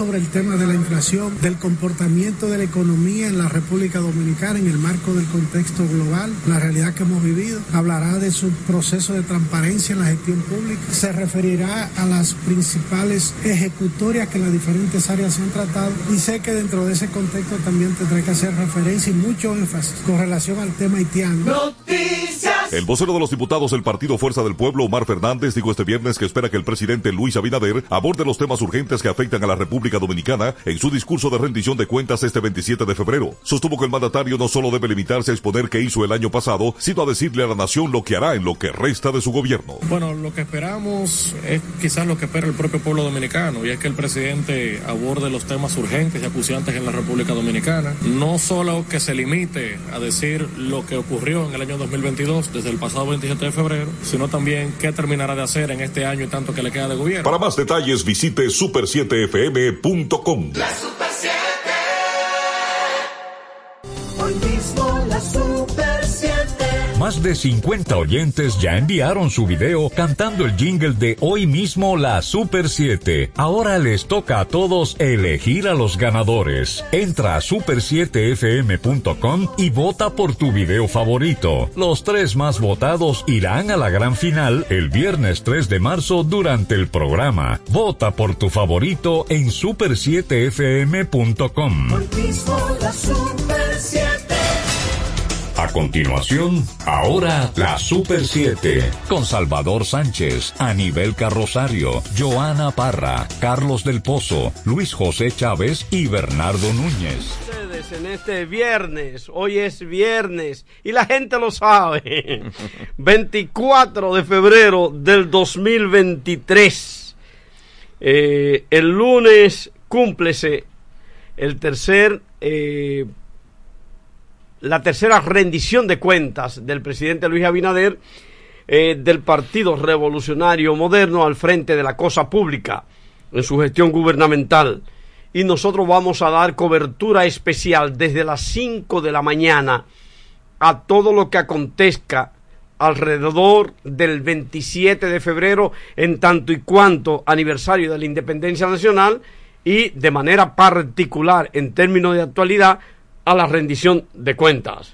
sobre el tema de la inflación, del comportamiento de la economía en la República Dominicana en el marco del contexto global, la realidad que hemos vivido. Hablará de su proceso de transparencia en la gestión pública. Se referirá a las principales ejecutorias que las diferentes áreas han tratado y sé que dentro de ese contexto también tendré que hacer referencia y mucho énfasis con relación al tema haitiano. El vocero de los diputados del Partido Fuerza del Pueblo, Omar Fernández, dijo este viernes que espera que el presidente Luis Abinader aborde los temas urgentes que afectan a la República Dominicana en su discurso de rendición de cuentas este 27 de febrero. Sostuvo que el mandatario no solo debe limitarse a exponer qué hizo el año pasado, sino a decirle a la nación lo que hará en lo que resta de su gobierno. Bueno, lo que esperamos es quizás lo que espera el propio pueblo dominicano, y es que el presidente aborde los temas urgentes y acuciantes en la República Dominicana. No solo que se limite a decir lo que ocurrió en el año 2022, desde el pasado 27 de febrero, sino también qué terminará de hacer en este año y tanto que le queda de gobierno. Para más detalles visite super7fm.com. La Super 7. Más de 50 oyentes ya enviaron su video cantando el jingle de hoy mismo la Super 7. Ahora les toca a todos elegir a los ganadores. Entra a super7fm.com y vota por tu video favorito. Los tres más votados irán a la gran final el viernes 3 de marzo durante el programa. Vota por tu favorito en super7fm.com. Hoy mismo la Super 7. A continuación, ahora la Super 7, con Salvador Sánchez, Anibel Carrosario, Joana Parra, Carlos del Pozo, Luis José Chávez y Bernardo Núñez. Ustedes en este viernes, hoy es viernes y la gente lo sabe, 24 de febrero del 2023. Eh, el lunes cúmplese el tercer eh, la tercera rendición de cuentas del presidente Luis Abinader eh, del Partido Revolucionario Moderno al frente de la cosa pública en su gestión gubernamental. Y nosotros vamos a dar cobertura especial desde las 5 de la mañana a todo lo que acontezca alrededor del 27 de febrero en tanto y cuanto aniversario de la independencia nacional y de manera particular en términos de actualidad a la rendición de cuentas.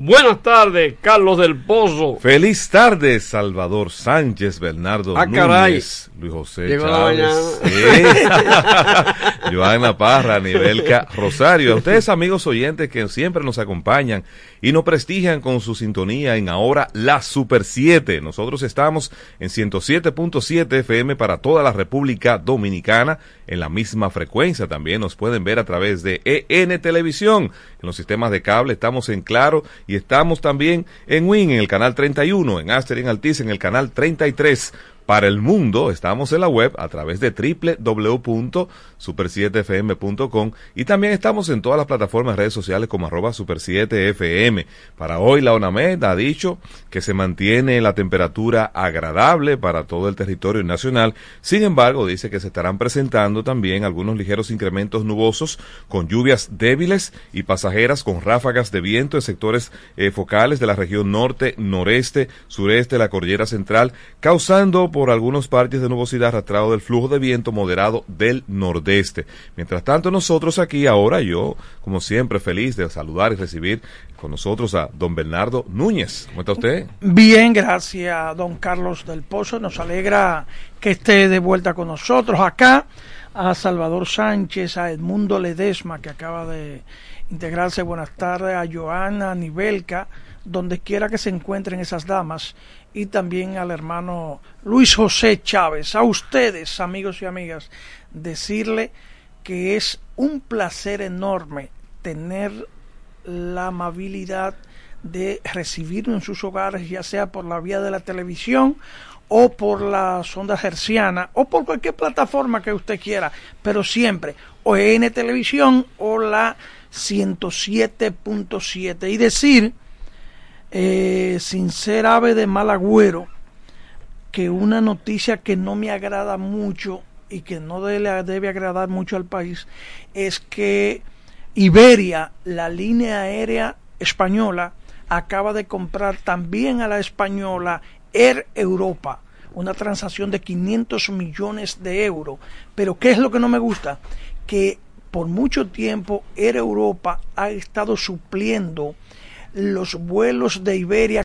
Buenas tardes, Carlos del Pozo. Feliz tarde, Salvador Sánchez, Bernardo Ah, caray. Núñez, Luis José Llegó Chávez. Joana Parra, Nivelca Rosario. A ustedes, amigos oyentes que siempre nos acompañan y nos prestigian con su sintonía en ahora la Super 7. Nosotros estamos en 107.7 FM para toda la República Dominicana en la misma frecuencia. También nos pueden ver a través de EN Televisión. En los sistemas de cable estamos en Claro y estamos también en Win en el canal 31, en Aster en Altiz en el canal 33. Para el mundo, estamos en la web a través de www.super7fm.com y también estamos en todas las plataformas de redes sociales como arroba super7fm. Para hoy la ONAMED ha dicho que se mantiene la temperatura agradable para todo el territorio nacional. Sin embargo, dice que se estarán presentando también algunos ligeros incrementos nubosos con lluvias débiles y pasajeras con ráfagas de viento en sectores eh, focales de la región norte, noreste, sureste de la cordillera central, causando por algunos partes de nubosidad arrastrado del flujo de viento moderado del nordeste. Mientras tanto, nosotros aquí ahora, yo, como siempre, feliz de saludar y recibir con nosotros a don Bernardo Núñez. ¿Cómo está usted? Bien, gracias, don Carlos del Pozo. Nos alegra que esté de vuelta con nosotros acá. A Salvador Sánchez, a Edmundo Ledesma, que acaba de integrarse. Buenas tardes. A Joana Nivelca, donde quiera que se encuentren esas damas. Y también al hermano Luis José Chávez. A ustedes, amigos y amigas, decirle que es un placer enorme tener la amabilidad de recibirnos en sus hogares, ya sea por la vía de la televisión o por la sonda herciana o por cualquier plataforma que usted quiera, pero siempre o en televisión o la 107.7 y decir eh, sin ser ave de mal agüero que una noticia que no me agrada mucho y que no debe agradar mucho al país es que Iberia, la línea aérea española, acaba de comprar también a la española Air Europa una transacción de 500 millones de euros. Pero ¿qué es lo que no me gusta? Que por mucho tiempo Air Europa ha estado supliendo los vuelos de Iberia